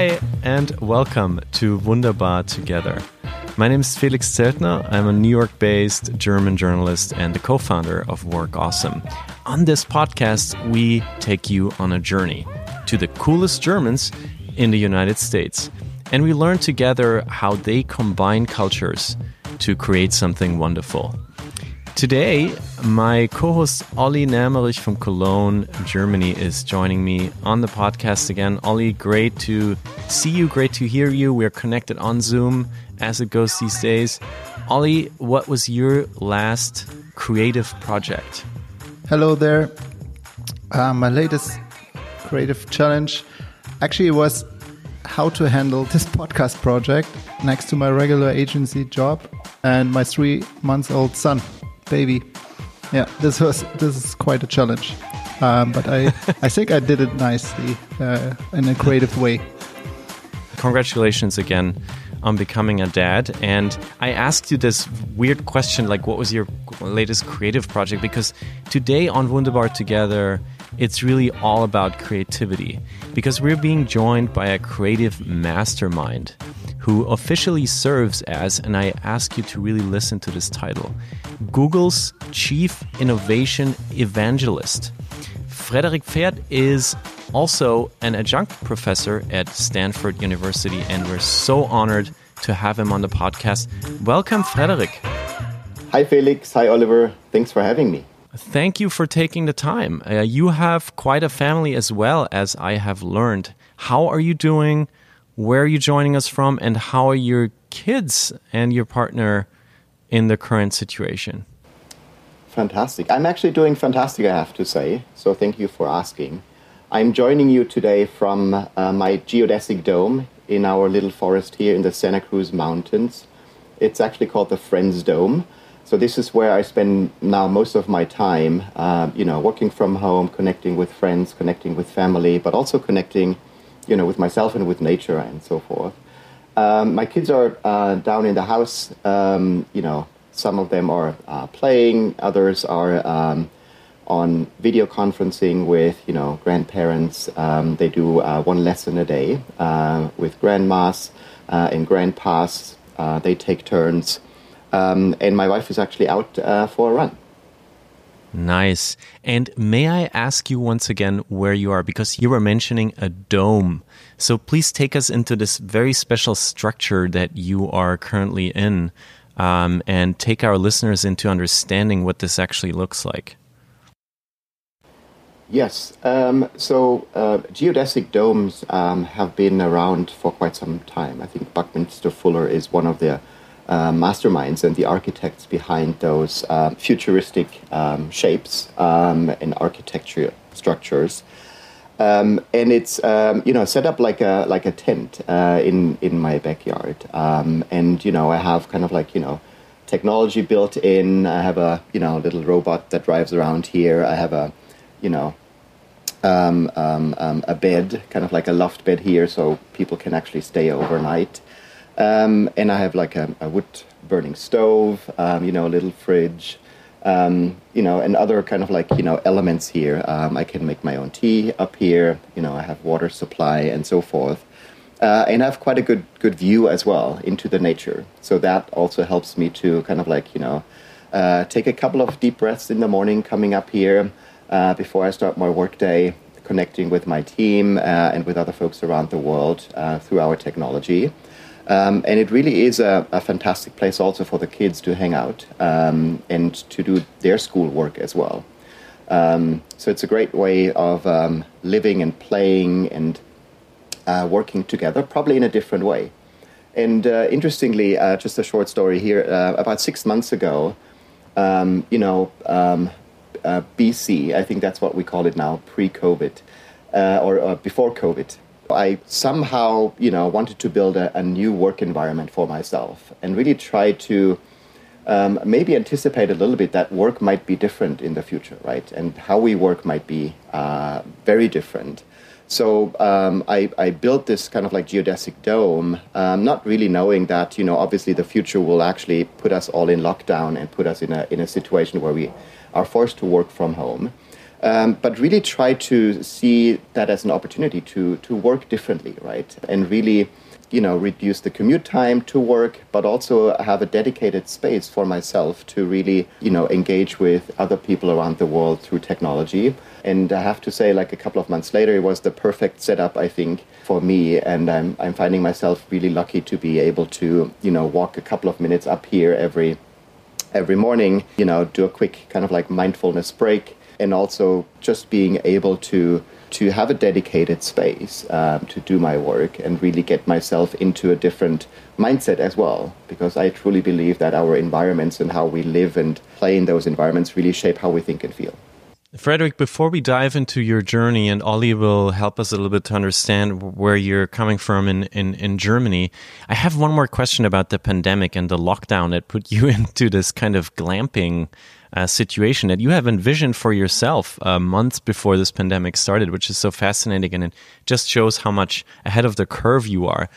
Hi, and welcome to Wunderbar Together. My name is Felix Zeltner. I'm a New York based German journalist and the co founder of Work Awesome. On this podcast, we take you on a journey to the coolest Germans in the United States. And we learn together how they combine cultures to create something wonderful. Today, my co host Olli Nermerich from Cologne, Germany, is joining me on the podcast again. Olli, great to see you, great to hear you. We're connected on Zoom as it goes these days. Olli, what was your last creative project? Hello there. Uh, my latest creative challenge actually was how to handle this podcast project next to my regular agency job and my three months old son baby. Yeah, this was this is quite a challenge, um, but I I think I did it nicely uh, in a creative way. Congratulations again on becoming a dad. And I asked you this weird question, like what was your latest creative project? Because today on Wunderbar Together, it's really all about creativity because we're being joined by a creative mastermind who officially serves as, and I ask you to really listen to this title, Google's Chief Innovation Evangelist. Frederik Pferdt is also an adjunct professor at Stanford University, and we're so honored to have him on the podcast. Welcome, Frederik. Hi, Felix. Hi, Oliver. Thanks for having me. Thank you for taking the time. Uh, you have quite a family as well, as I have learned. How are you doing? where are you joining us from, and how are your kids and your partner in the current situation? Fantastic. I'm actually doing fantastic, I have to say. So thank you for asking. I'm joining you today from uh, my geodesic dome in our little forest here in the Santa Cruz Mountains. It's actually called the Friends Dome. So this is where I spend now most of my time, uh, you know, working from home, connecting with friends, connecting with family, but also connecting you know, with myself and with nature and so forth. Um, my kids are uh, down in the house. Um, you know, some of them are uh, playing, others are um, on video conferencing with you know grandparents. Um, they do uh, one lesson a day uh, with grandmas uh, and grandpas. Uh, they take turns, um, and my wife is actually out for a run. Nice. And may I ask you once again where you are? Because you were mentioning a dome. So please take us into this very special structure that you are currently in um, and take our listeners into understanding what this actually looks like. Yes. Um, so uh, geodesic domes um, have been around for quite some time. I think Buckminster Fuller is one of the uh, masterminds and the architects behind those uh, futuristic um, shapes um, and architecture structures. Um, and it's um, you know set up like a like a tent uh, in in my backyard, um, and you know I have kind of like you know technology built in. I have a you know little robot that drives around here. I have a you know um, a bed, kind of like a loft bed here, so people can actually stay overnight. Um, and I have like a, a wood burning stove, um, you know, a little fridge, um, you know, and other kind of like, you know, elements here. Um, I can make my own tea up here, you know, I have water supply and so forth. Uh, and I have quite a good, good view as well into the nature. So that also helps me to kind of like, you know, uh, take a couple of deep breaths in the morning coming up here uh, before I start my workday, connecting with my team uh, and with other folks around the world uh, through our technology. Um, and it really is a, a, fantastic place also for the kids to hang out um, and to do their schoolwork as well. Um, so it's a great way of um, living and playing and uh, working together, probably in a different way. And uh, interestingly, uh, just a short story here. Uh, about six months ago, um, you know, um, uh, BC, I think that's what we call it now, pre-COVID uh, or, or before COVID. I somehow, you know, wanted to build a, a new work environment for myself and really try to um, maybe anticipate a little bit that work might be different in the future, right? And how we work might be uh, very different. So um, I, I, built this kind of like geodesic dome, um, not really knowing that you know obviously the future will actually put us all in lockdown and put us in a in a situation where we are forced to work from home. Um, but really try to see that as an opportunity to to work differently, right? And really, you know, reduce the commute time to work, but also have a dedicated space for myself to really, you know, engage with other people around the world through technology. And I have to say, like a couple of months later, it was the perfect setup, I think, for me. And I'm I'm finding myself really lucky to be able to, you know, walk a couple of minutes up here every every morning, you know, do a quick kind of like mindfulness break and also just being able to to have a dedicated space um, to do my work and really get myself into a different mindset as well. Because i truly believe that our environments and how we live and play in those environments really shape how we think and feel. Frederik, before we dive into your journey, and Olli will help us a little bit to understand where you're coming from in, in, in Germany, I have one more question about the pandemic and the lockdown that put you into this kind of glamping uh, situation that you have envisioned for yourself uh, months before this pandemic started, which is so fascinating and it just shows how much ahead of the curve you are.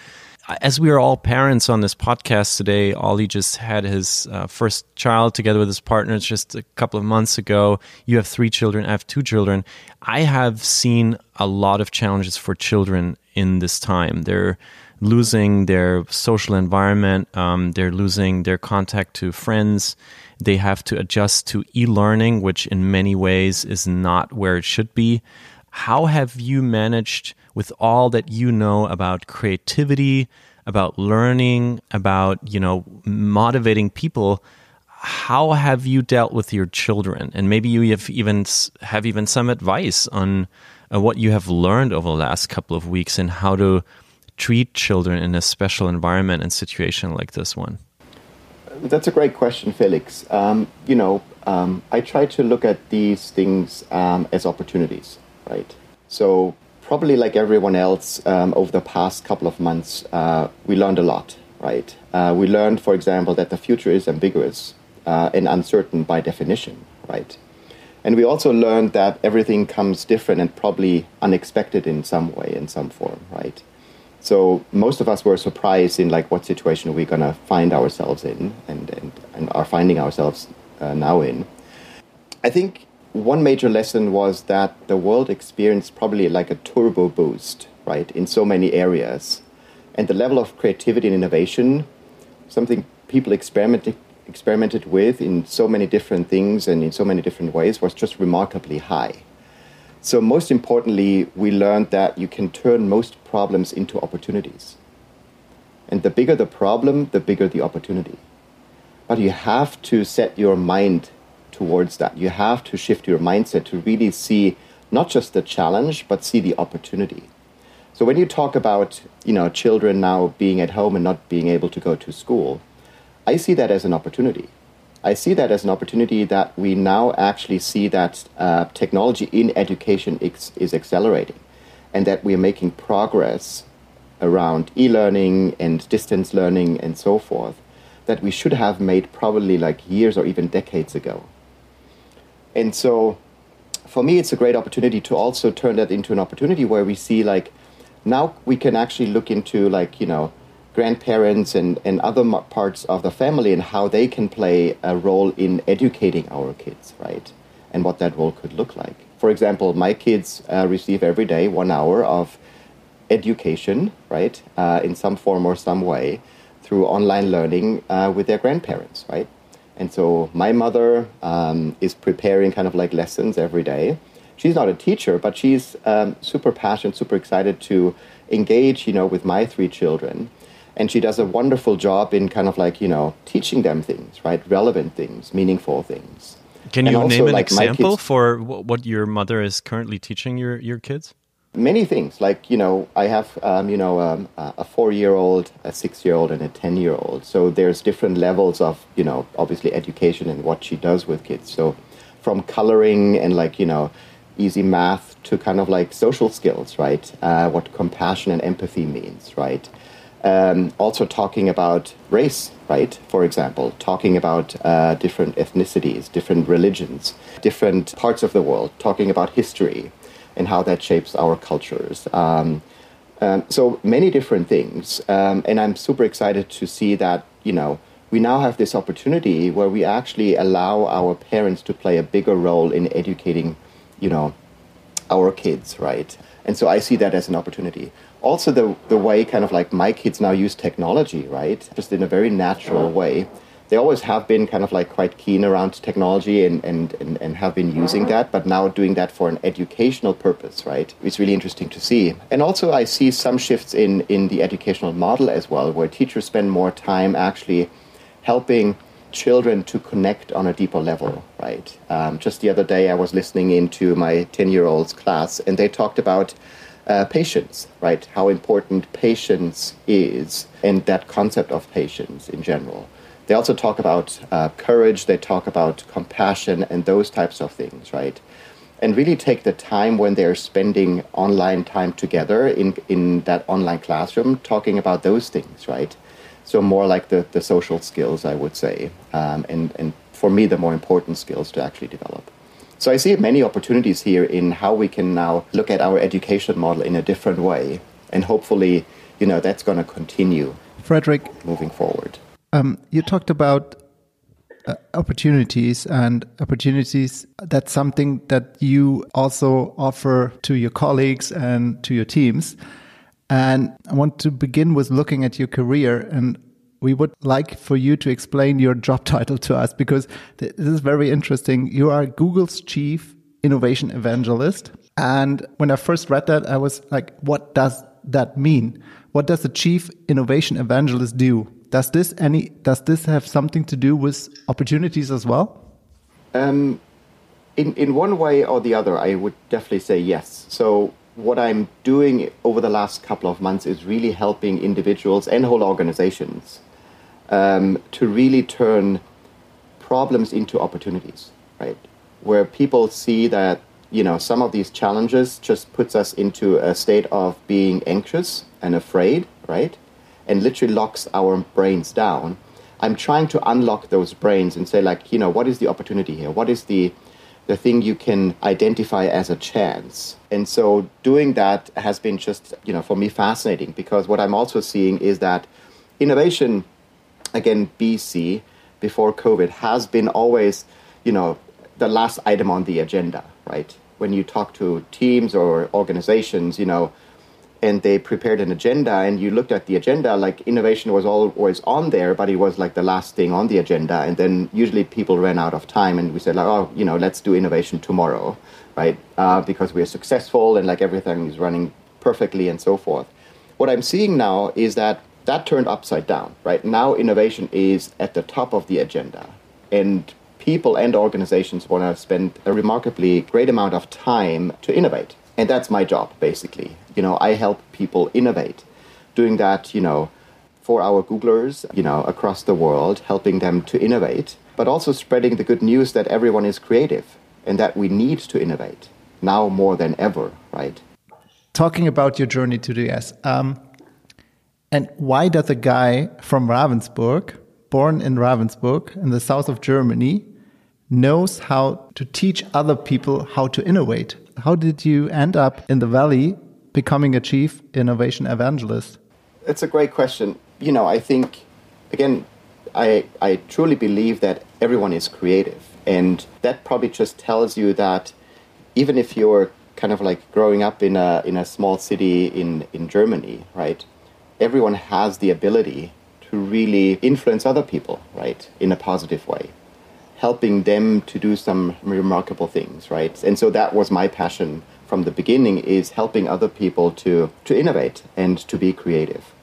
As we are all parents on this podcast today, Olli just had his uh, first child together with his partner just a couple of months ago. You have three children, I have two children. I have seen a lot of challenges for children in this time. They're losing their social environment, um, they're losing their contact to friends they have to adjust to e learning, which in many ways is not where it should be. How have you managed, with all that you know about creativity, about learning, about you know motivating people? How have you dealt with your children? And maybe you have even have even some advice on uh, what you have learned over the last couple of weeks and how to treat children in a special environment and situation like this one. That's a great question, Felix. Um, you know, um, I try to look at these things um, as opportunities, right? So, probably like everyone else um, over the past couple of months, uh, we learned a lot, right? Uh, we learned, for example, that the future is ambiguous uh, and uncertain by definition, right? And we also learned that everything comes different and probably unexpected in some way, in some form, right? So most of us were surprised in like what situation we're gonna find ourselves in, and and, and are finding ourselves uh, now in. I think one major lesson was that the world experienced probably like a turbo boost, right, in so many areas, and the level of creativity and innovation, something people experimented experimented with in so many different things and in so many different ways, was just remarkably high. So, most importantly, we learned that you can turn most problems into opportunities. And the bigger the problem, the bigger the opportunity. But you have to set your mind towards that. You have to shift your mindset to really see not just the challenge, but see the opportunity. So when you talk about, you know, children now being at home and not being able to go to school, I see that as an opportunity I see that as an opportunity that we now actually see that uh, technology in education is, is accelerating and that we are making progress around e learning and distance learning and so forth that we should have made probably like years or even decades ago. And so for me, it's a great opportunity to also turn that into an opportunity where we see like now we can actually look into like, you know, grandparents and, and other parts of the family and how they can play a role in educating our kids, right? And what that role could look like. For example, my kids uh, receive every day one hour of education, right, uh, in some form or some way through online learning uh, with their grandparents, right? And so my mother um, is preparing kind of like lessons every day. She's not a teacher, but she's um, super passionate, super excited to engage, you know, with my three children and she does a wonderful job in kind of like you know teaching them things right? Relevant things meaningful things. Can you name an like example kids, for what your mother is currently teaching your, your kids? Many things. Like you know i have um, you know um, a four year old a six year old and a ten year old so there's different levels of you know obviously education and what she does with kids. So from coloring and like you know easy math to kind of like social skills right? Uh, what compassion and empathy means right um, also talking about race, right? For example, talking about uh, different ethnicities, different religions, different parts of the world, talking about history and how that shapes our cultures. Um, um, so many different things. Um, and I'm super excited to see that, you know, we now have this opportunity where we actually allow our parents to play a bigger role in educating you know, our kids, right? And so I see that as an opportunity. Also, the, the way kind of like my kids now use technology, right? Just in a very natural way. They always have been kind of like quite keen around technology and, and, and, and have been using that, but now doing that for an educational purpose, right? It's really interesting to see. And also, I see some shifts in, in the educational model as well, where teachers spend more time actually helping children to connect on a deeper level, right? Um, just the other day, I was listening into my 10 year old's class, and they talked about uh, patience, right? How important patience is, and that concept of patience in general. They also talk about uh, courage, they talk about compassion, and those types of things, right? And really take the time when they're spending online time together in, in that online classroom, talking about those things, right? So more like the, the social skills, I would say, um, and, and for me, the more important skills to actually develop. So I see many opportunities here in how we can now look at our education model in a different way, and hopefully, you know, that's going to continue. Frederik, moving forward, um, you talked about uh, opportunities and opportunities. That's something that you also offer to your colleagues and to your teams. And I want to begin with looking at your career and we would like for you to explain your job title to us because this is very interesting. You are Google's chief innovation evangelist. And when I first read that, I was like, what does that mean? What does the chief innovation evangelist do? Does this any does this have something to do with opportunities as well? Um, in in one way or the other, I would definitely say yes. So what I'm doing over the last couple of months is really helping individuals and whole organizations um, to really turn problems into opportunities, right? Where people see that you know some of these challenges just puts us into a state of being anxious and afraid, right? And literally locks our brains down. I'm trying to unlock those brains and say like, you know, what is the opportunity here? What is the the thing you can identify as a chance. And so doing that has been just, you know, for me fascinating because what I'm also seeing is that innovation, again, BC, before COVID, has been always, you know, the last item on the agenda, right? When you talk to teams or organizations, you know, and they prepared an agenda and you looked at the agenda like innovation was always on there but it was like the last thing on the agenda. And then usually people ran out of time and we said like oh you know let's do innovation tomorrow right? Uh, because we're successful and like everything is running perfectly and so forth. What i'm seeing now is that that turned upside down right? Now innovation is at the top of the agenda. And people and organizations want to spend a remarkably great amount of time to innovate. And that's my job basically. You know i help people innovate. Doing that you know for our googlers you know across the world helping them to innovate but also spreading the good news that everyone is creative and that we need to innovate now more than ever right? Talking about your journey to the us um, and why does a guy from ravensburg born in ravensburg in the south of germany knows how to teach other people how to innovate how did you end up in the valley becoming a chief innovation evangelist? It's a great question. You know, I think, again, I, I truly believe that everyone is creative. And that probably just tells you that even if you're kind of like growing up in a, in a small city in, in Germany, right, everyone has the ability to really influence other people, right, in a positive way, helping them to do some remarkable things, right? And so that was my passion from the beginning is helping other people to, to innovate and to be creative.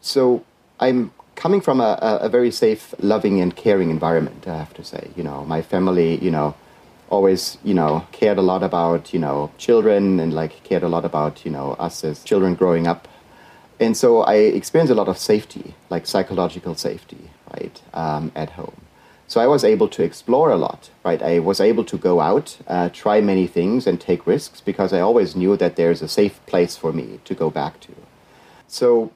So I'm coming from a, a very safe, loving, and caring environment, I have to say. You know, my family, you know, always, you know, cared a lot about, you know, children and like cared a lot about, you know, us as children growing up. And so I experienced a lot of safety, like psychological safety, right, um, at home. So I was able to explore a lot, right? I was able to go out, uh, try many things, and take risks because I always knew that there's a safe place for me to go back to. So,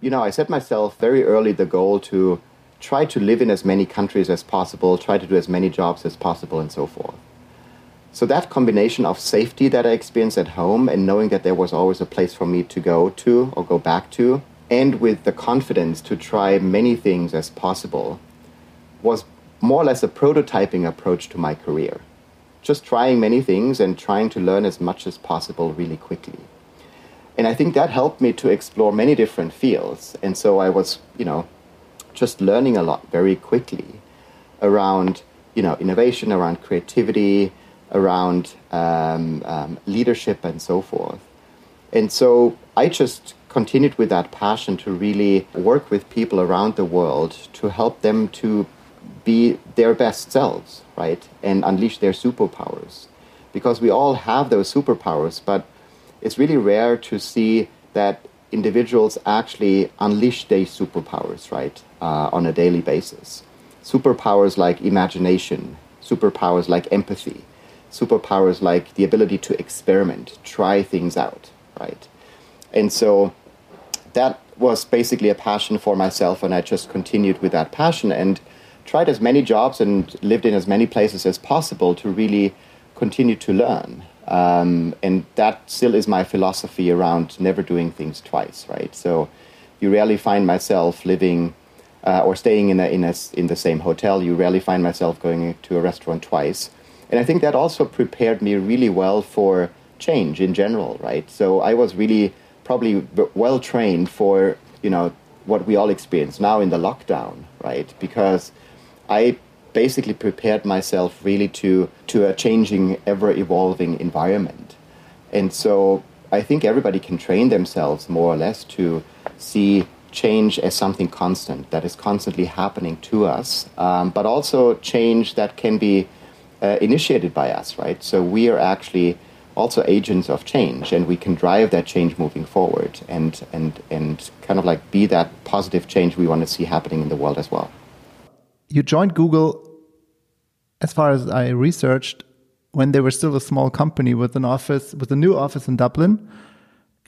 you know, I set myself very early the goal to try to live in as many countries as possible, try to do as many jobs as possible, and so forth. So that combination of safety that I experienced at home and knowing that there was always a place for me to go to or go back to, and with the confidence to try many things as possible, was more or less a prototyping approach to my career. just trying many things and trying to learn as much as possible really quickly. And I think that helped me to explore many different fields. And so I was, you know, just learning a lot very quickly around, you know, innovation, around creativity, around um, um, leadership, and so forth. And so I just continued with that passion to really work with people around the world to help them to be their best selves, right? And unleash their superpowers. Because we all have those superpowers, but it's really rare to see that individuals actually unleash their superpowers, right, uh, on a daily basis. Superpowers like imagination, superpowers like empathy, superpowers like the ability to experiment, try things out, right? And so that was basically a passion for myself, and I just continued with that passion and tried as many jobs and lived in as many places as possible to really continue to learn. Um, and that still is my philosophy around never doing things twice, right? So you rarely find myself living uh, or staying in, a, in, a, in the same hotel. You rarely find myself going to a restaurant twice. And I think that also prepared me really well for change in general, right? So I was really probably well trained for, you know, what we all experience now in the lockdown, right? Because I basically prepared myself really to to a changing, ever evolving environment. And so I think everybody can train themselves more or less to see change as something constant that is constantly happening to us, um, but also change that can be uh, initiated by us, right? So we are actually also agents of change, and we can drive that change moving forward, and and and kind of like be that positive change we want to see happening in the world as well. You joined Google, as far as I researched, when they were still a small company with an office, with a new office in Dublin.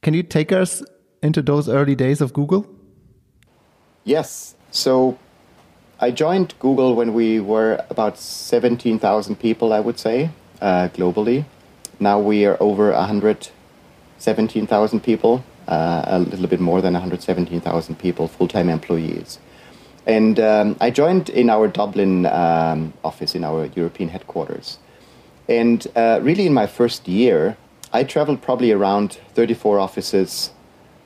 Can you take us into those early days of Google? Yes. So I joined Google when we were about 17,000 people, I would say, uh, globally. Now we are over 117,000 people, uh, a little bit more than 117,000 people, full time employees. And um, I joined in our Dublin um, office, in our European headquarters. And uh, really, in my first year, I traveled probably around 34 offices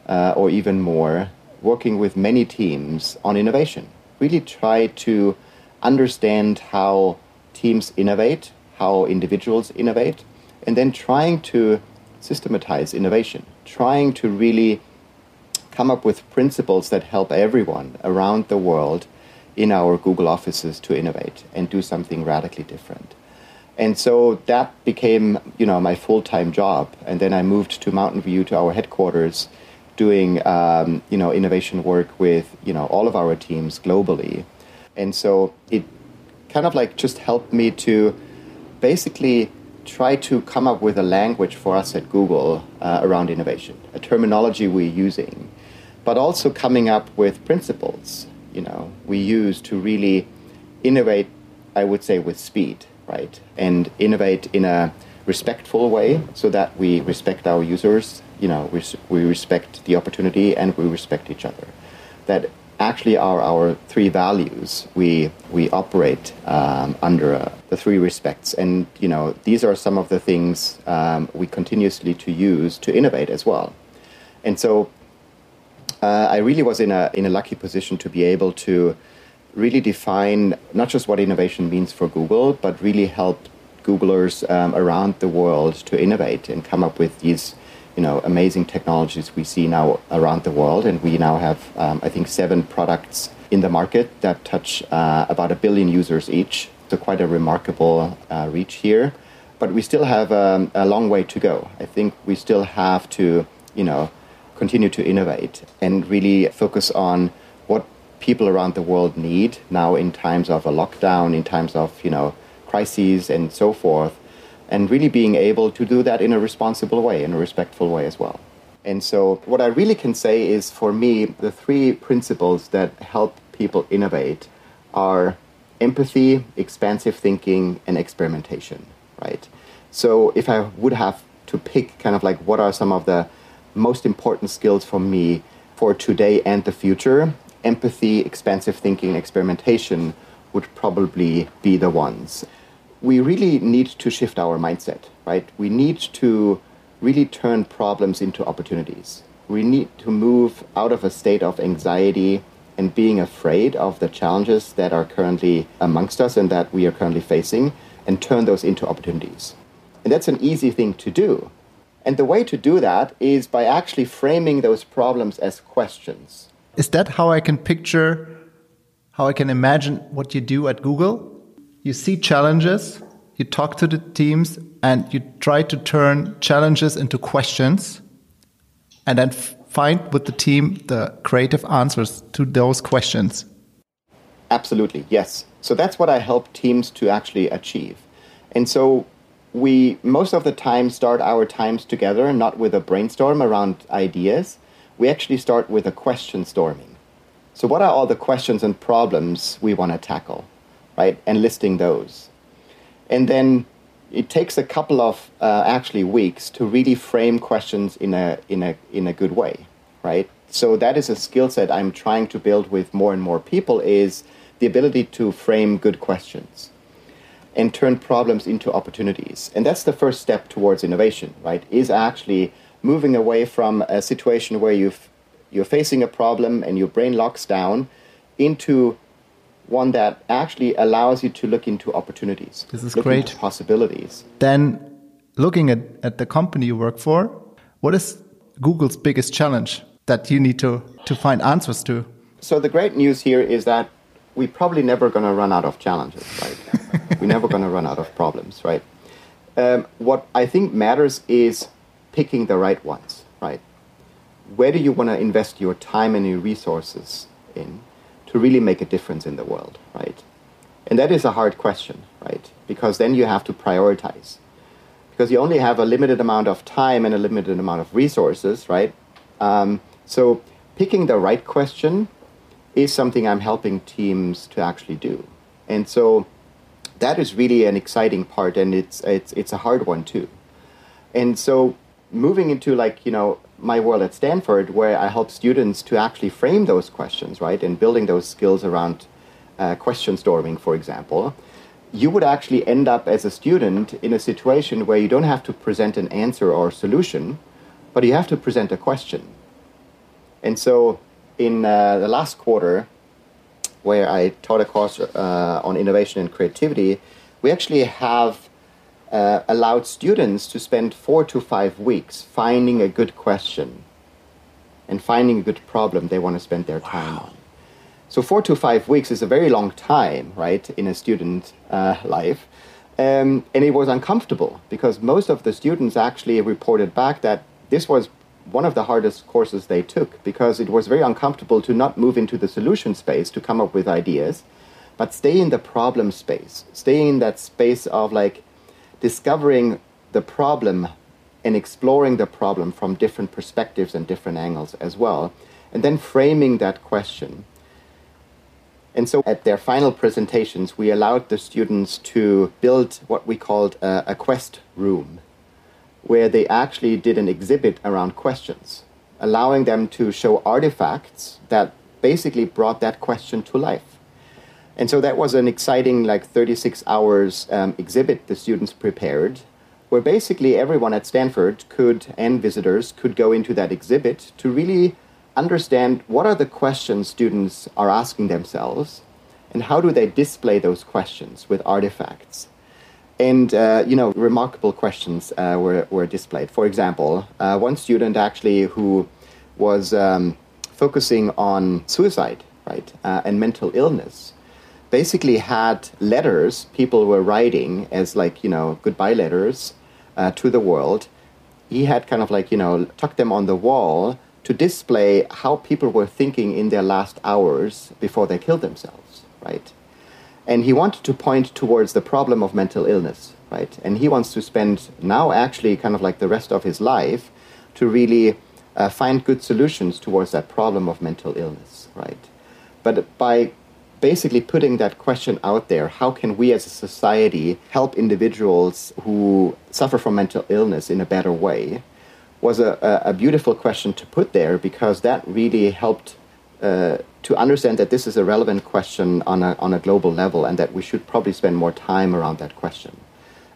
uh, or even more, working with many teams on innovation really try to understand how teams innovate, how individuals innovate, and then trying to systematize innovation, trying to really come up with principles that help everyone around the world in our Google offices to innovate and do something radically different. And so that became, you know, my full-time job. And then I moved to Mountain View to our headquarters doing um, you know innovation work with you know all of our teams globally, and so it kind of like just helped me to basically try to come up with a language for us at Google uh, around innovation, a terminology we're using, but also coming up with principles you know we use to really innovate. I would say with speed, right, and innovate in a respectful way so that we respect our users you know, we, we respect the opportunity and we respect each other. That actually are our three values we we operate um, under uh, the three respects and you know these are some of the things um, we continuously to use to innovate as well and so uh, I really was in a in a lucky position to be able to really define not just what innovation means for Google but really help Googlers um, around the world to innovate and come up with these you know amazing technologies we see now around the world, and we now have um, I think seven products in the market that touch uh, about a billion users each. So quite a remarkable uh, reach here, but we still have um, a long way to go. I think we still have to you know continue to innovate and really focus on what people around the world need now in times of a lockdown, in times of you know crises and so forth and really being able to do that in a responsible way, in a respectful way as well. And so, what I really can say is for me, the three principles that help people innovate are empathy, expansive thinking, and experimentation, right? So, if I would have to pick kind of like what are some of the most important skills for me for today and the future, empathy, expansive thinking, experimentation would probably be the ones we really need to shift our mindset, right? We need to really turn problems into opportunities. We need to move out of a state of anxiety and being afraid of the challenges that are currently amongst us and that we are currently facing and turn those into opportunities. And that's an easy thing to do. And the way to do that is by actually framing those problems as questions. Is that how I can picture, how I can imagine what you do at Google? You see challenges, you talk to the teams, and you try to turn challenges into questions, and then find with the team the creative answers to those questions. Absolutely, yes. So that's what I help teams to actually achieve. And so we most of the time start our times together not with a brainstorm around ideas. We actually start with a question storming. So what are all the questions and problems we want to tackle, right? And listing those. And then it takes a couple of uh, actually weeks to really frame questions in a in a in a good way, right? So that is a skill set I'm trying to build with more and more people is the ability to frame good questions and turn problems into opportunities. And that's the first step towards innovation, right? Is actually moving away from a situation where you've you're facing a problem and your brain locks down into one that actually allows you to look into opportunities. This is look great. Possibilities. Then, looking at, at the company you work for, what is Google's biggest challenge that you need to, to find answers to? So, the great news here is that we're probably never going to run out of challenges, right? we're never going to run out of problems, right? Um, what I think matters is picking the right ones, right? Where do you want to invest your time and your resources in? To really make a difference in the world, right? And that is a hard question, right? Because then you have to prioritize. Because you only have a limited amount of time and a limited amount of resources, right? Um, so picking the right question is something I'm helping teams to actually do. And so that is really an exciting part and it's it's it's a hard one too. And so moving into like, you know, my world at Stanford, where I help students to actually frame those questions, right, and building those skills around uh, question storming, for example, you would actually end up as a student in a situation where you don't have to present an answer or solution, but you have to present a question. And so, in uh, the last quarter, where I taught a course uh, on innovation and creativity, we actually have uh, allowed students to spend four to five weeks finding a good question and finding a good problem they want to spend their time on. So, four to five weeks is a very long time, right, in a student uh, life. Um, and it was uncomfortable because most of the students actually reported back that this was one of the hardest courses they took because it was very uncomfortable to not move into the solution space to come up with ideas, but stay in the problem space, stay in that space of like, discovering the problem and exploring the problem from different perspectives and different angles as well, and then framing that question. And so at their final presentations, we allowed the students to build what we called a, a quest room, where they actually did an exhibit around questions, allowing them to show artifacts that basically brought that question to life. And so that was an exciting, like 36 hours um, exhibit the students prepared, where basically everyone at Stanford could, and visitors could go into that exhibit to really understand what are the questions students are asking themselves and how do they display those questions with artifacts. And, uh, you know, remarkable questions uh, were, were displayed. For example, uh, one student actually who was um, focusing on suicide, right, uh, and mental illness basically had letters people were writing as like you know goodbye letters uh, to the world. He had kind of like you know tucked them on the wall to display how people were thinking in their last hours before they killed themselves right? And he wanted to point towards the problem of mental illness right? And he wants to spend now actually kind of like the rest of his life to really uh, find good solutions towards that problem of mental illness right? But by basically putting that question out there how can we as a society help individuals who suffer from mental illness in a better way was a, a beautiful question to put there because that really helped uh, to understand that this is a relevant question on a, on a global level and that we should probably spend more time around that question.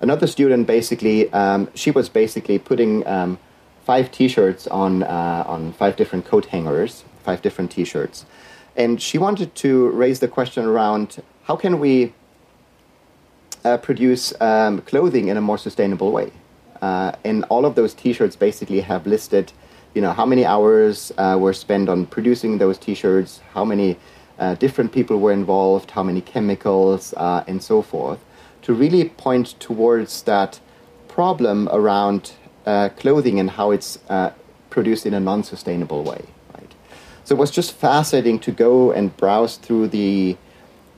Another student basically, um, she was basically putting um, five T-shirts on uh, on five different coat hangers, five different T-shirts, and she wanted to raise the question around how can we uh, produce um, clothing in a more sustainable way. Uh, and all of those T-shirts basically have listed, you know, how many hours uh, were spent on producing those T-shirts, how many uh, different people were involved, how many chemicals, uh, and so forth, to really point towards that problem around uh, clothing and how it's produced in a non-sustainable way. So it was just fascinating to go and browse through the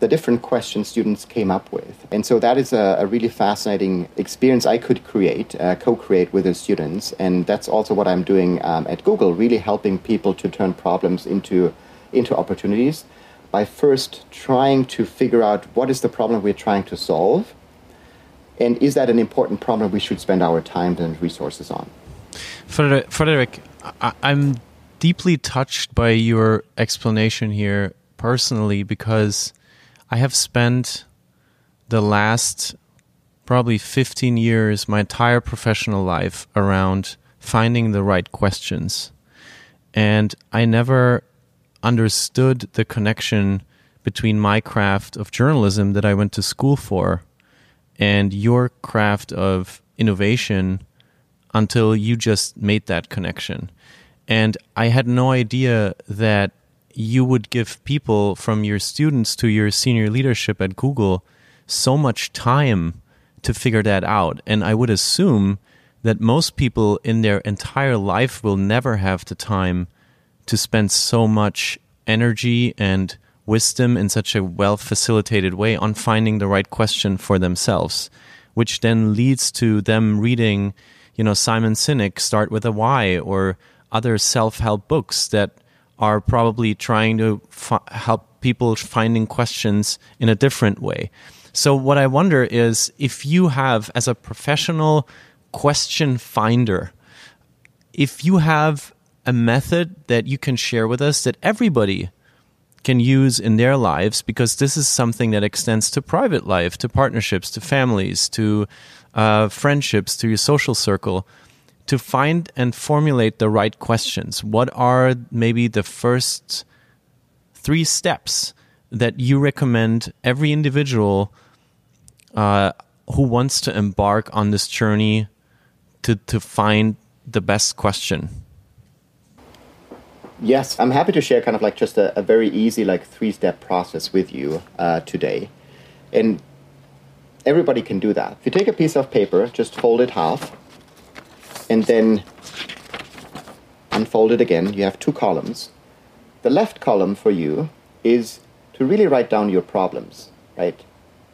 the different questions students came up with. And so that is a, a really fascinating experience I could create, uh, co create with the students. And that's also what I'm doing um, at Google, really helping people to turn problems into, into opportunities by first trying to figure out what is the problem we're trying to solve. And is that an important problem we should spend our time and resources on? Frederik, I'm deeply touched by your explanation here personally because I have spent the last probably 15 years, my entire professional life, around finding the right questions. And I never understood the connection between my craft of journalism that I went to school for and your craft of innovation until you just made that connection. And I had no idea that you would give people from your students to your senior leadership at Google so much time to figure that out. And I would assume that most people in their entire life will never have the time to spend so much energy and wisdom in such a well facilitated way on finding the right question for themselves, which then leads to them reading, you know, Simon Sinek, Start with a Why, or other self help books that are probably trying to help people finding questions in a different way. So, what I wonder is if you have, as a professional question finder, if you have a method that you can share with us that everybody can use in their lives, because this is something that extends to private life, to partnerships, to families, to uh, friendships, to your social circle to find and formulate the right questions. What are maybe the first three steps that you recommend every individual uh, who wants to embark on this journey to, to find the best question? Yes, I'm happy to share kind of like just a, a very easy like three step process with you uh, today. And everybody can do that. If you take a piece of paper, just fold it half and then unfold it again. You have two columns. The left column for you is to really write down your problems, right?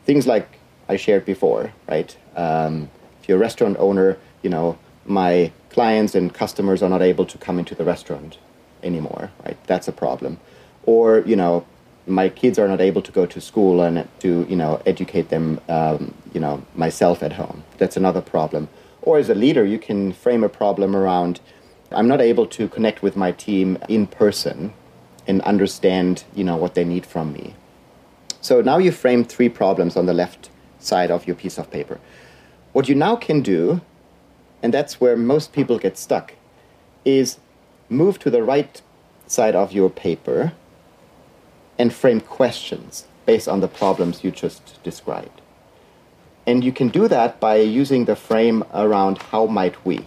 Things like I shared before, right? Um, if you're a restaurant owner, you know, my clients and customers are not able to come into the restaurant anymore, right? That's a problem. Or, you know, my kids are not able to go to school and to, you know, educate them, um, you know, myself at home. That's another problem or as a leader, you can frame a problem around I'm not able to connect with my team in person and understand, you know, what they need from me. So now you frame three problems on the left side of your piece of paper. What you now can do, and that's where most people get stuck, is move to the right side of your paper and frame questions based on the problems you just described. And you can do that by using the frame around how might we,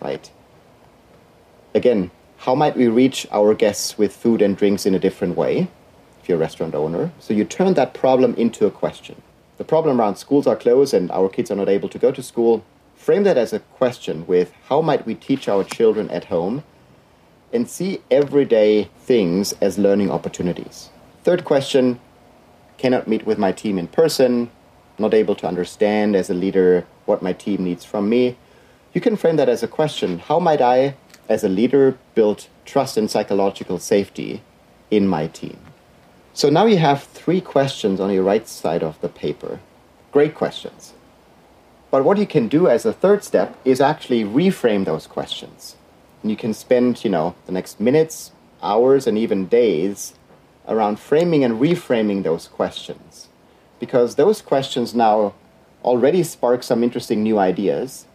right? Again, how might we reach our guests with food and drinks in a different way if you're a restaurant owner? So you turn that problem into a question. The problem around schools are closed and our kids are not able to go to school. Frame that as a question with how might we teach our children at home and see everyday things as learning opportunities. Third question cannot meet with my team in person, not able to understand as a leader what my team needs from me, you can frame that as a question How might I, as a leader, build trust and psychological safety in my team? So now you have three questions on your right side of the paper. Great questions. But what you can do as a third step is actually reframe those questions. And you can spend, you know, the next minutes hours and even days around framing and reframing those questions. Because those questions now already spark some interesting new ideas.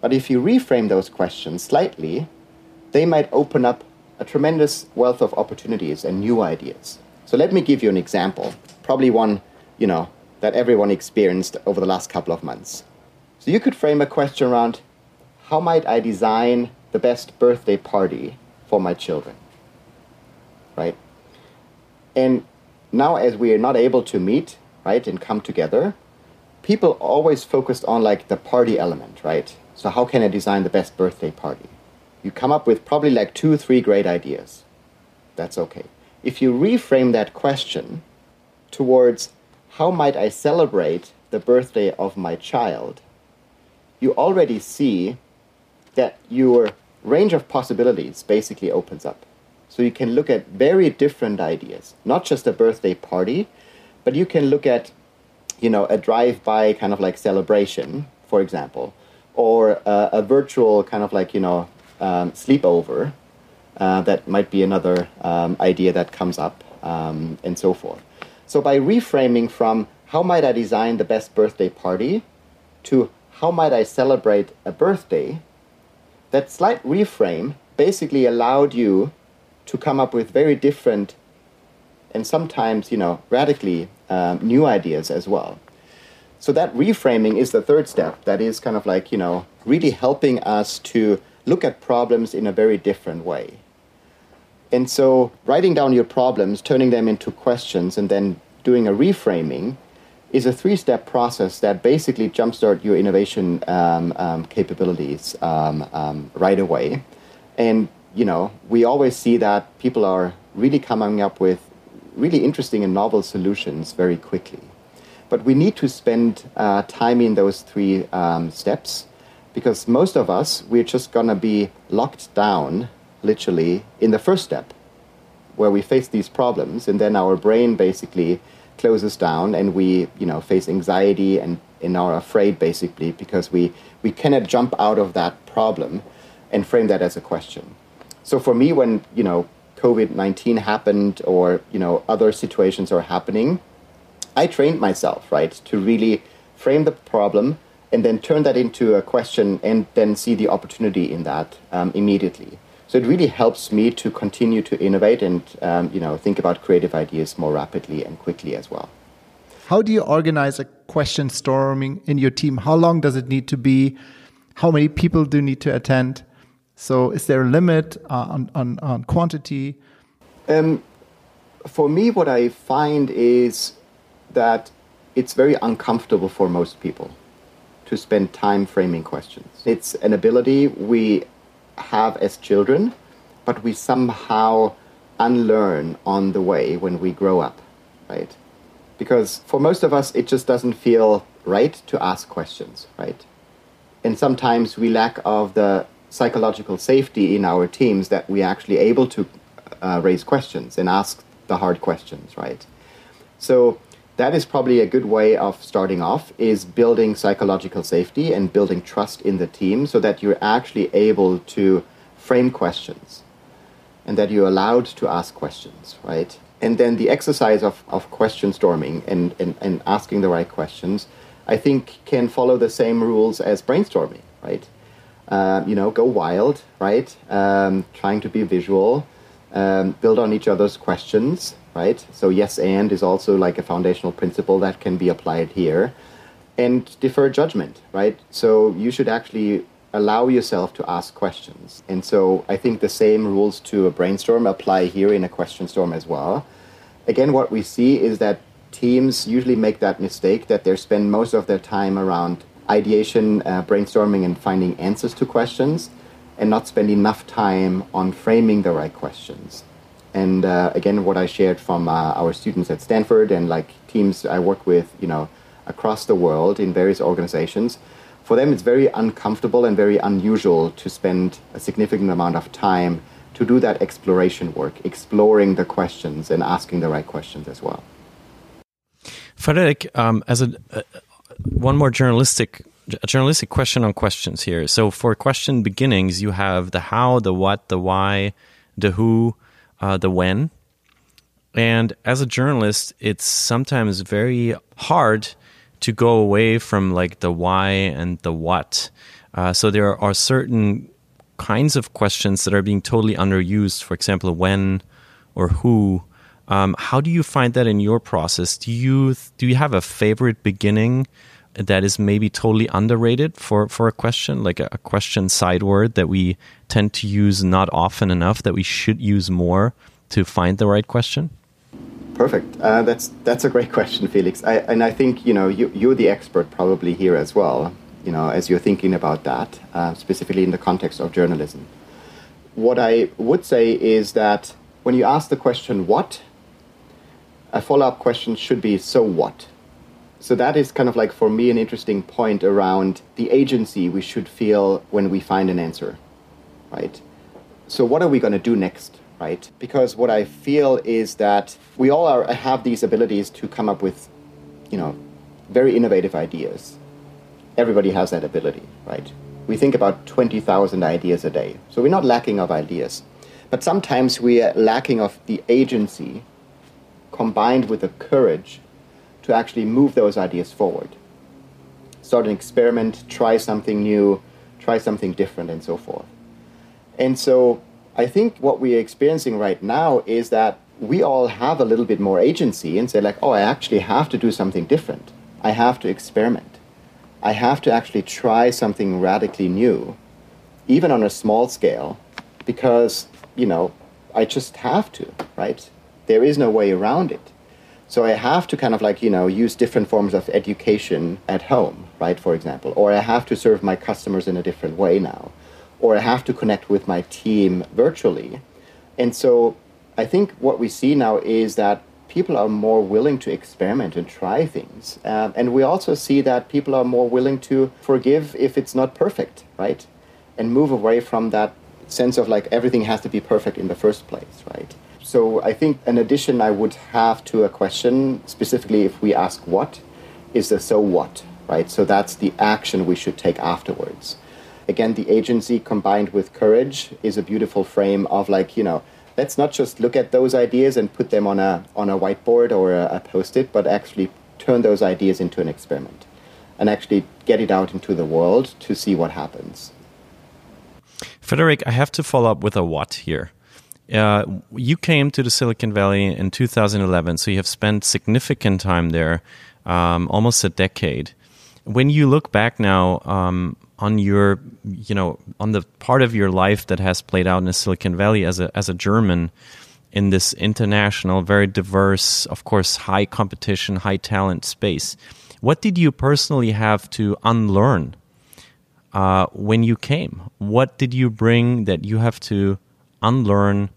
But if you reframe those questions slightly, they might open up a tremendous wealth of opportunities and new ideas. So let me give you an example, probably one, you know, that everyone experienced over the last couple of months. So you could frame a question around how might I design the best birthday party for my children? Right? And now as we are not able to meet, right, and come together, people always focused on like the party element, right? So how can I design the best birthday party? You come up with probably like two, three great ideas. That's okay. If you reframe that question towards how might I celebrate the birthday of my child, you already see that your range of possibilities basically opens up. So you can look at very different ideas, not just a birthday party, but you can look at you know, a drive-by kind of like celebration, for example, or uh, a virtual kind of like, you know, um, sleepover. Uh, that might be another um, idea that comes up, um, and so forth. So by reframing from how might I design the best birthday party to how might I celebrate a birthday, that slight reframe basically allowed you to come up with very different and sometimes, you know, radically um, new ideas as well. So that reframing is the third step. That is kind of like, you know, really helping us to look at problems in a very different way. And so writing down your problems, turning them into questions, and then doing a reframing is a three step process that basically jumpstart your innovation um, um, capabilities um, um, right away. And, you know, we always see that people are really coming up with really interesting and novel solutions very quickly. But we need to spend uh, time in those three um, steps because most of us, we're just going to be locked down, literally, in the first step where we face these problems and then our brain basically closes down and we you know face anxiety and, and are afraid basically because we we cannot jump out of that problem and frame that as a question so for me when you know COVID 19 happened or, you know, other situations are happening, I trained myself, right, to really frame the problem and then turn that into a question and then see the opportunity in that um, immediately. So it really helps me to continue to innovate and, um, you know, think about creative ideas more rapidly and quickly as well. How do you organize a question storming in your team? How long does it need to be? How many people do need to attend? So is there a limit uh, on, on, on quantity? Um, for me, what I find is that it's very uncomfortable for most people to spend time framing questions. It's an ability we have as children, but we somehow unlearn on the way when we grow up, right? Because for most of us, it just doesn't feel right to ask questions, right? And sometimes we lack of the psychological safety in our teams that we're actually able to uh, raise questions and ask the hard questions, right? So that is probably a good way of starting off is building psychological safety and building trust in the team so that you're actually able to frame questions and that you're allowed to ask questions, right? And then the exercise of, of question storming and, and, and asking the right questions, I think can follow the same rules as brainstorming, right? Uh, you know, go wild, right? Um, trying to be visual, um, build on each other's questions, right? So yes and is also like a foundational principle that can be applied here, and defer judgment, right? So you should actually allow yourself to ask questions, and so I think the same rules to a brainstorm apply here in a question storm as well. Again, what we see is that teams usually make that mistake that they spend most of their time around ideation, uh, brainstorming, and finding answers to questions, and not spend enough time on framing the right questions. And uh, again, what I shared from uh, our students at Stanford and like teams I work with, you know, across the world in various organizations, for them it's very uncomfortable and very unusual to spend a significant amount of time to do that exploration work, exploring the questions and asking the right questions as well. Frederik, um, as a, one more journalistic a journalistic question on questions here. So for question beginnings, you have the how, the what, the why, the who. uh, the when. And as a journalist, it's sometimes very hard to go away from like the why and the what. Uh, so there are certain kinds of questions that are being totally underused. For example, when or who. Um, how do you find that in your process? Do you do you have a favorite beginning that is maybe totally underrated for for a question, like a, question side word that we tend to use not often enough that we should use more to find the right question? Perfect. Uh, that's that's a great question, Felix. I, and I think you know you, you're the expert probably here as well. You know, as you're thinking about that, uh, specifically in the context of journalism. What I would say is that when you ask the question "what," a follow-up question should be "so what." So that is kind of like for me an interesting point around the agency we should feel when we find an answer, right? So what are we going to do next? right? Because what I feel is that we all are, have these abilities to come up with, you know, very innovative ideas. Everybody has that ability, right? We think about 20,000 ideas a day. So we're not lacking of ideas. But sometimes we are lacking of the agency combined with the courage to actually move those ideas forward. Start an experiment, try something new, try something different, and so forth. And so I think what we're experiencing right now is that we all have a little bit more agency and say, like, oh, I actually have to do something different. I have to experiment. I have to actually try something radically new, even on a small scale, because, you know, I just have to, right? There is no way around it. So I have to kind of like, you know, use different forms of education at home, right, for example, or I have to serve my customers in a different way now or I have to connect with my team virtually. And so I think what we see now is that people are more willing to experiment and try things. Um, and we also see that people are more willing to forgive if it's not perfect, right? And move away from that sense of like everything has to be perfect in the first place, right? So I think an addition I would have to a question, specifically if we ask what, is the so what, right? So that's the action we should take afterwards again, the agency combined with courage is a beautiful frame of like, you know, let's not just look at those ideas and put them on a, on a whiteboard or a, a post-it, but actually turn those ideas into an experiment and actually get it out into the world to see what happens. Frederik, I have to follow up with a what here. Uh, you came to the Silicon Valley in 2011, so you have spent significant time there, um, almost a decade. When you look back now, um, on your you know on the part of your life that has played out in the Silicon Valley as a as a German in this international, very diverse, of course, high competition, high talent space. What did you personally have to unlearn uh, when you came? What did you bring that you have to unlearn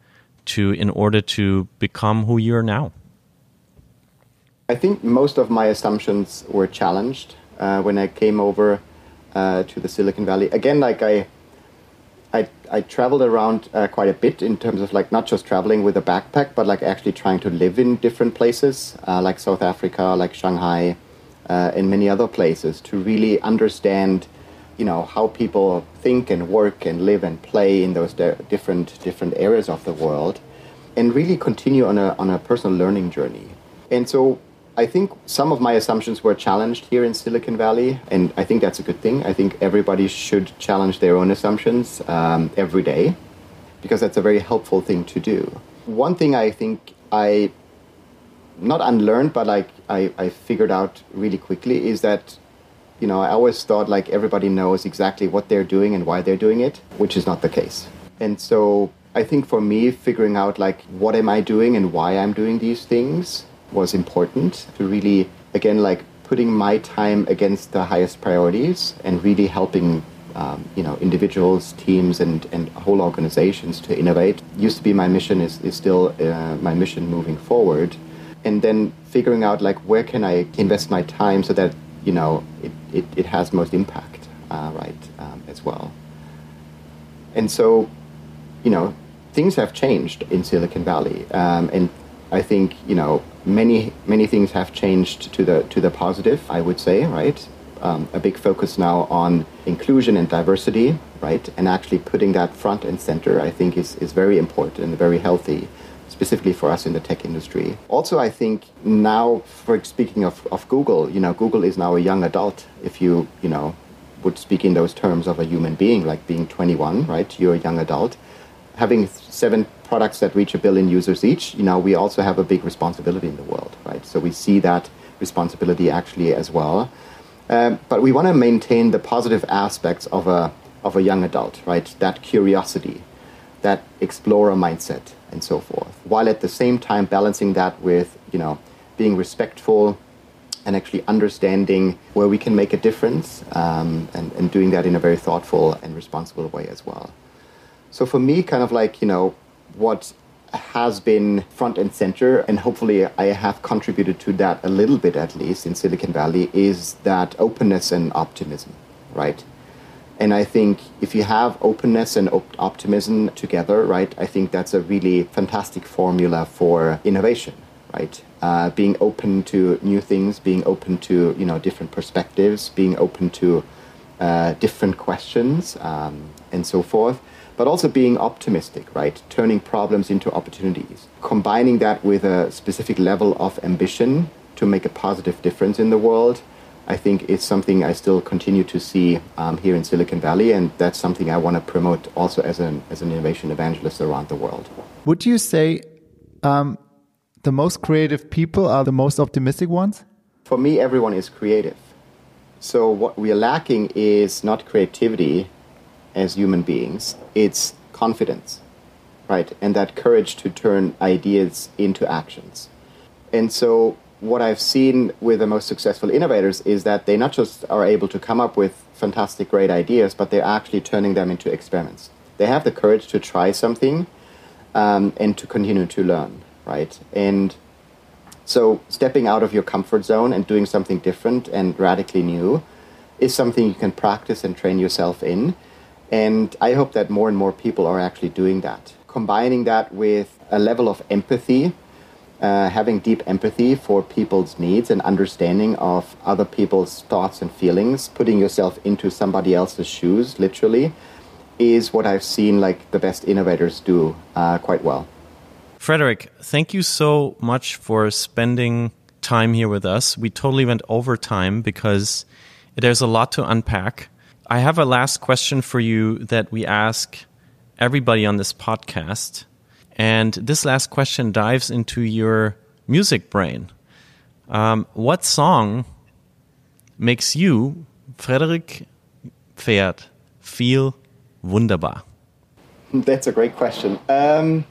to in order to become who you are now? I think most of my assumptions were challenged uh, when I came over uh, to the Silicon Valley. Again, like I, I, I traveled around uh, quite a bit in terms of like not just traveling with a backpack, but like actually trying to live in different places, uh, like South Africa, like Shanghai, uh, and many other places, to really understand, you know, how people think and work and live and play in those different different areas of the world, and really continue on a on a personal learning journey. And so I think some of my assumptions were challenged here in Silicon Valley, and I think that's a good thing. I think everybody should challenge their own assumptions um, every day because that's a very helpful thing to do. One thing I think I not unlearned, but like I, I figured out really quickly is that you know I always thought like everybody knows exactly what they're doing and why they're doing it, which is not the case. And so I think for me, figuring out like what am I doing and why I'm doing these things was important to really, again, like putting my time against the highest priorities and really helping um, you know individuals, teams, and, and whole organizations to innovate. Used to be my mission is, is still uh, my mission moving forward, and then figuring out like where can I invest my time so that you know it, it, it has most impact, uh, right, um, as well. And so, you know, things have changed in Silicon Valley, um, and I think you know many many things have changed to the to the positive. I would say, right? Um, a big focus now on inclusion and diversity, right? And actually putting that front and center, I think, is is very important and very healthy specifically for us in the tech industry. Also, I think now, for speaking of, of Google, you know, Google is now a young adult. If you, you know, would speak in those terms of a human being, like being 21, right? You're a young adult. Having seven products that reach a billion users each, you know, we also have a big responsibility in the world, right? So we see that responsibility actually as well. Um, but we want to maintain the positive aspects of a of a young adult, right? That curiosity, that explorer mindset, and so forth, while at the same time balancing that with, you know, being respectful and actually understanding where we can make a difference um, and, and doing that in a very thoughtful and responsible way as well. So for me, kind of like, you know, what has been front and center, and hopefully I have contributed to that a little bit at least in Silicon Valley, is that openness and optimism, right? And I think if you have openness and op- optimism together, right, I think that's a really fantastic formula for innovation, right? Uh, being open to new things, being open to you know different perspectives, being open to uh, different questions, um, and so forth. But also being optimistic, right? Turning problems into opportunities. Combining that with a specific level of ambition to make a positive difference in the world I think is something I still continue to see um, here in Silicon Valley, and that's something I want to promote also as an as an innovation evangelist around the world. Would you say um, the most creative people are the most optimistic ones? For me, everyone is creative. So what we are lacking is not creativity as human beings; it's confidence, right, and that courage to turn ideas into actions. And so what I've seen with the most successful innovators is that they not just are able to come up with fantastic, great ideas, but they're actually turning them into experiments. They have the courage to try something um, and to continue to learn, right? And so, stepping out of your comfort zone and doing something different and radically new is something you can practice and train yourself in. And I hope that more and more people are actually doing that. Combining that with a level of empathy uh, having deep empathy for people's needs and understanding of other people's thoughts and feelings, putting yourself into somebody else's shoes, literally, is what I've seen like the best innovators do uh, quite well. Frederik, thank you so much for spending time here with us. We totally went over time because there's a lot to unpack. I have a last question for you that we ask everybody on this podcast. And this last question dives into your music brain. Um, what song makes you, Frederik Pferdt, feel wunderbar? That's a great question. Um,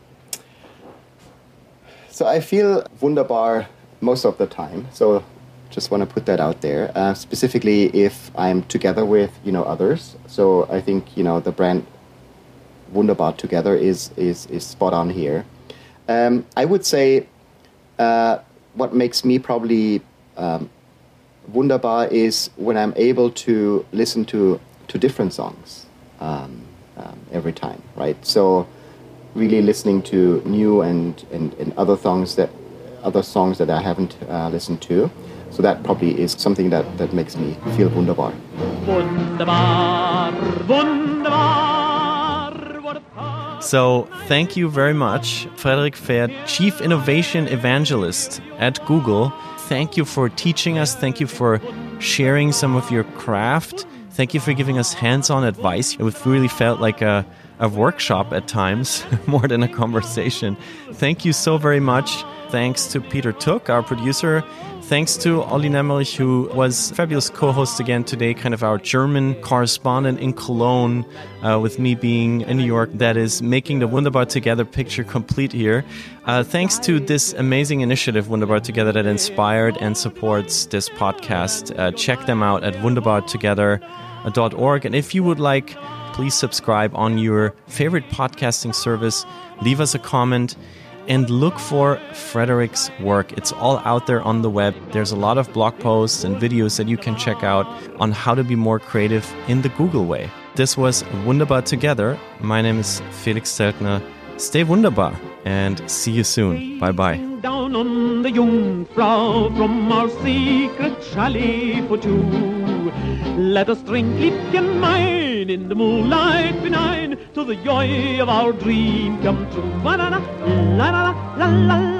so I feel wunderbar most of the time. So just want to put that out there. Uh, specifically, if I'm together with you know others. So I think you know the brand wunderbar together is is is spot on here. Um, I would say uh, what makes me probably um, wunderbar is when I'm able to listen to to different songs um, um every time, right? So really listening to new and, and, and other songs that other songs that I haven't uh, listened to. So that probably is something that, that makes me feel wunderbar. Wunderbar, wunderbar. So, thank you very much, Frederik Pferdt, Chief Innovation Evangelist at Google. Thank you for teaching us. Thank you for sharing some of your craft. Thank you for giving us hands on advice. It really felt like a, a workshop at times, more than a conversation. Thank you so very much. Thanks to Peter Tooke, our producer. Thanks to Olli Nermerich, who was fabulous co-host again today, kind of our German correspondent in Cologne, uh, with me being in New York. That is making the Wunderbar Together picture complete here. Uh, thanks to this amazing initiative, Wunderbar Together, that inspired and supports this podcast. Uh, check them out at wunderbartogether.org. And if you would like, please subscribe on your favorite podcasting service. Leave us a comment and look for Frederik's work. It's all out there on the web. There's a lot of blog posts and videos that you can check out on how to be more creative in the Google way. This was Wunderbar Together. My name is Felix Zeltner. Stay wunderbar and see you soon. Bye bye. Down on the Jungfrau from our secret chalet for two. Let us drink Liebchen mine in the moonlight benign to the joy of our dream come true. La la la la la la la